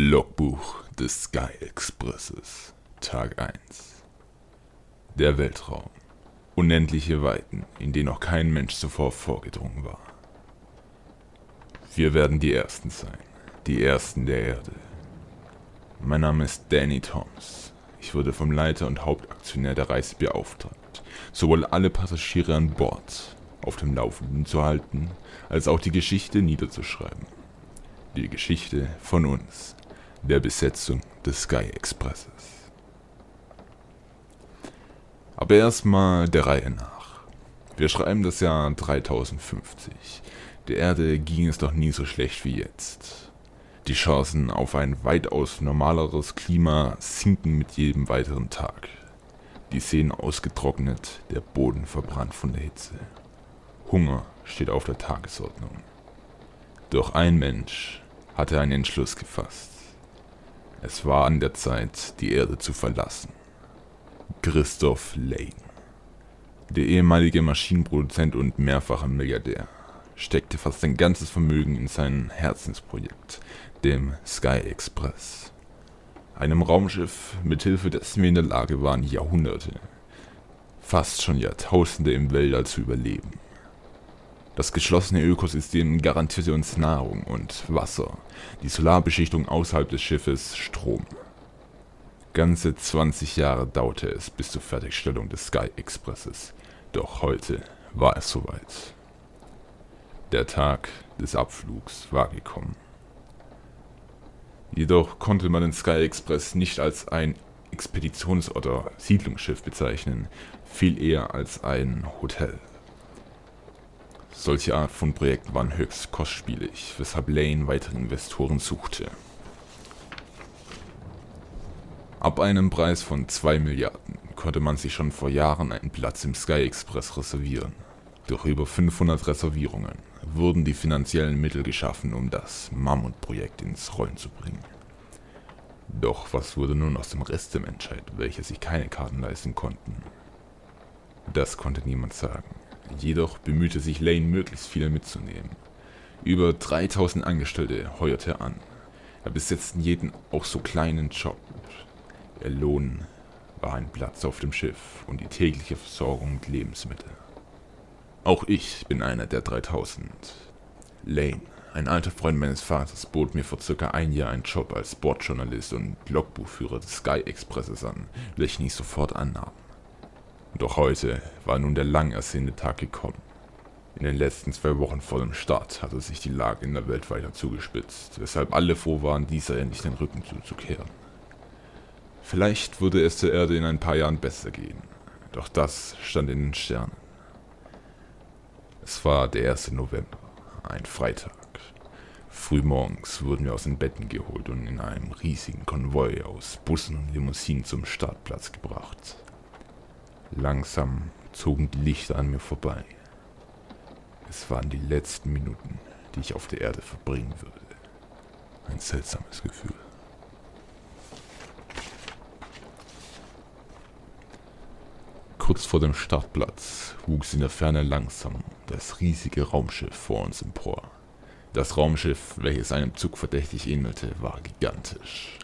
Logbuch des Sky Expresses Tag 1 Der Weltraum. Unendliche Weiten, in denen noch kein Mensch zuvor vorgedrungen war. Wir werden die Ersten sein, die Ersten der Erde. Mein Name ist Danny Thoms. Ich wurde vom Leiter und Hauptaktionär der Reise beauftragt, sowohl alle Passagiere an Bord auf dem Laufenden zu halten, als auch die Geschichte niederzuschreiben. Die Geschichte von uns, der Besetzung des Sky Expresses. Aber erstmal der Reihe nach. Wir schreiben das Jahr 3050. Der Erde ging es doch nie so schlecht wie jetzt. Die Chancen auf ein weitaus normaleres Klima sinken mit jedem weiteren Tag. Die Seen ausgetrocknet, der Boden verbrannt von der Hitze. Hunger steht auf der Tagesordnung. Doch ein Mensch hatte einen Entschluss gefasst. Es war an der Zeit, die Erde zu verlassen. Christoph Lane. Der ehemalige Maschinenproduzent und mehrfache Milliardär steckte fast sein ganzes Vermögen in sein Herzensprojekt, dem Sky Express. Einem Raumschiff, mithilfe dessen wir in der Lage waren, Jahrhunderte, fast schon Jahrtausende im Weltall zu überleben. Das geschlossene Ökosystem garantierte uns Nahrung und Wasser, die Solarbeschichtung außerhalb des Schiffes Strom. Ganze 20 Jahre dauerte es bis zur Fertigstellung des Sky Expresses, doch heute war es soweit. Der Tag des Abflugs war gekommen. Jedoch konnte man den Sky Express nicht als ein Expeditions- oder Siedlungsschiff bezeichnen, viel eher als ein Hotel. Solche Art von Projekten waren höchst kostspielig, weshalb Lane weitere Investoren suchte. Ab einem Preis von 2 Milliarden konnte man sich schon vor Jahren einen Platz im Sky Express reservieren. Durch über 500 Reservierungen wurden die finanziellen Mittel geschaffen, um das Mammutprojekt ins Rollen zu bringen. Doch was wurde nun aus dem Rest der Menschheit, welche sich keine Karten leisten konnten? Das konnte niemand sagen. Jedoch bemühte sich Lane möglichst viele mitzunehmen. Über 3000 Angestellte heuerte er an. Er besetzte jeden auch so kleinen Job. Ihr Lohn war ein Platz auf dem Schiff und die tägliche Versorgung mit Lebensmitteln. Auch ich bin einer der 3000. Lane, ein alter Freund meines Vaters, bot mir vor circa ein Jahr einen Job als Sportjournalist und Logbuchführer des Sky Expresses an, welchen ich sofort annahm. Doch heute war nun der lang ersehnte Tag gekommen. In den letzten zwei Wochen vor dem Start hatte sich die Lage in der Welt weiter zugespitzt, weshalb alle froh waren, dieser endlich den Rücken zuzukehren. Vielleicht würde es der Erde in ein paar Jahren besser gehen, doch das stand in den Sternen. Es war der 1. November, ein Freitag. Frühmorgens wurden wir aus den Betten geholt und in einem riesigen Konvoi aus Bussen und Limousinen zum Startplatz gebracht. Langsam zogen die Lichter an mir vorbei. Es waren die letzten Minuten, die ich auf der Erde verbringen würde. Ein seltsames Gefühl. Kurz vor dem Startplatz wuchs in der Ferne langsam das riesige Raumschiff vor uns empor. Das Raumschiff, welches einem Zug verdächtig ähnelte, war gigantisch.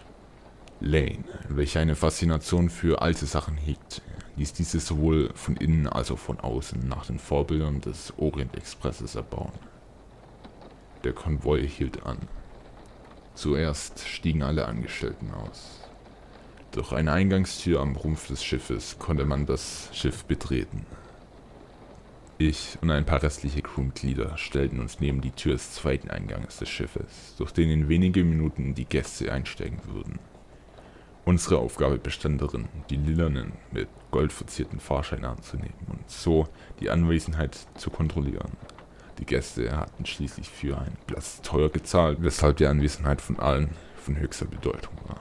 Lane, welcher eine Faszination für alte Sachen hegte, ließ diese sowohl von innen als auch von außen nach den Vorbildern des Orient Expresses erbauen. Der Konvoi hielt an. Zuerst stiegen alle Angestellten aus. Durch eine Eingangstür am Rumpf des Schiffes konnte man das Schiff betreten. Ich und ein paar restliche Crewmitglieder stellten uns neben die Tür des zweiten Eingangs des Schiffes, durch den in wenigen Minuten die Gäste einsteigen würden. Unsere Aufgabe bestand darin, die lilanen, mit Gold verzierten Fahrscheine anzunehmen und so die Anwesenheit zu kontrollieren. Die Gäste hatten schließlich für einen Platz teuer gezahlt, weshalb die Anwesenheit von allen von höchster Bedeutung war.